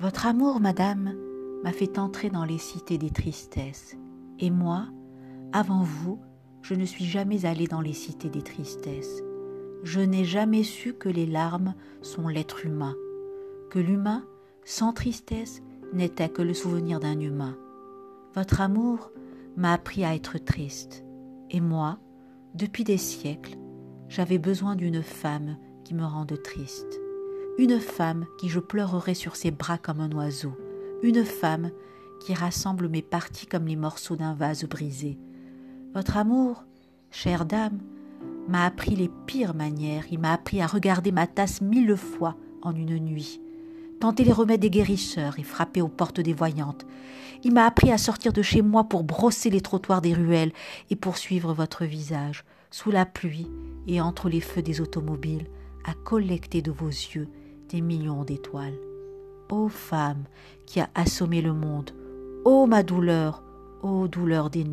Votre amour, madame, m'a fait entrer dans les cités des tristesses. Et moi, avant vous, je ne suis jamais allé dans les cités des tristesses. Je n'ai jamais su que les larmes sont l'être humain, que l'humain, sans tristesse, n'était que le souvenir d'un humain. Votre amour m'a appris à être triste. Et moi, depuis des siècles, j'avais besoin d'une femme qui me rende triste. Une femme qui je pleurerai sur ses bras comme un oiseau. Une femme qui rassemble mes parties comme les morceaux d'un vase brisé. Votre amour, chère dame, m'a appris les pires manières. Il m'a appris à regarder ma tasse mille fois en une nuit tenter les remèdes des guérisseurs et frapper aux portes des voyantes. Il m'a appris à sortir de chez moi pour brosser les trottoirs des ruelles et poursuivre votre visage, sous la pluie et entre les feux des automobiles, à collecter de vos yeux des millions d'étoiles. Ô femme qui a assommé le monde, ô ma douleur, ô douleur des